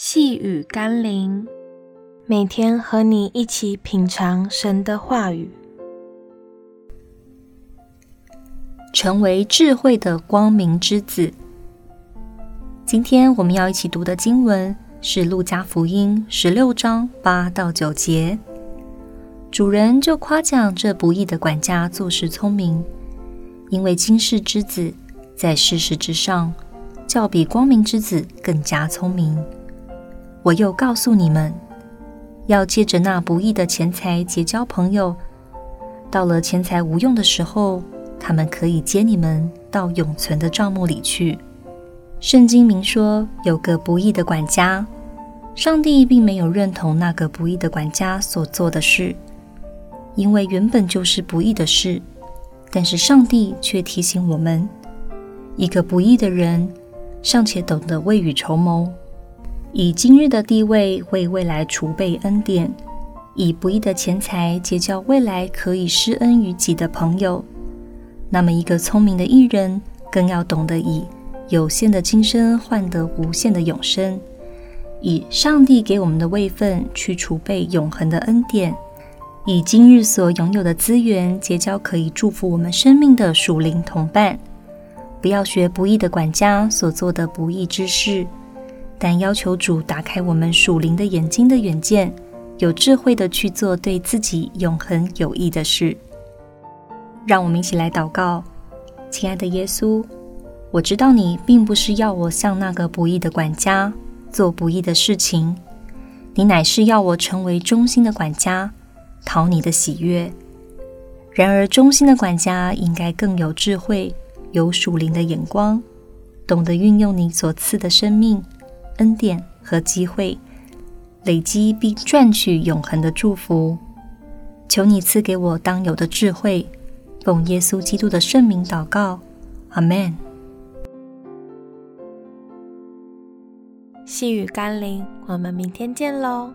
细雨甘霖，每天和你一起品尝神的话语，成为智慧的光明之子。今天我们要一起读的经文是《路加福音》十六章八到九节。主人就夸奖这不义的管家做事聪明，因为今世之子在世事之上，较比光明之子更加聪明。我又告诉你们，要借着那不义的钱财结交朋友，到了钱财无用的时候，他们可以接你们到永存的帐目里去。圣经明说，有个不义的管家，上帝并没有认同那个不义的管家所做的事，因为原本就是不义的事。但是上帝却提醒我们，一个不义的人尚且懂得未雨绸缪。以今日的地位为未来储备恩典，以不义的钱财结交未来可以施恩于己的朋友。那么，一个聪明的艺人更要懂得以有限的今生换得无限的永生，以上帝给我们的位分去储备永恒的恩典，以今日所拥有的资源结交可以祝福我们生命的属灵同伴。不要学不义的管家所做的不义之事。但要求主打开我们属灵的眼睛的远见，有智慧的去做对自己永恒有益的事。让我们一起来祷告，亲爱的耶稣，我知道你并不是要我像那个不义的管家做不义的事情，你乃是要我成为忠心的管家，讨你的喜悦。然而，忠心的管家应该更有智慧，有属灵的眼光，懂得运用你所赐的生命。恩典和机会，累积并赚取永恒的祝福。求你赐给我当有的智慧，奉耶稣基督的圣名祷告，阿门。细雨甘霖，我们明天见喽。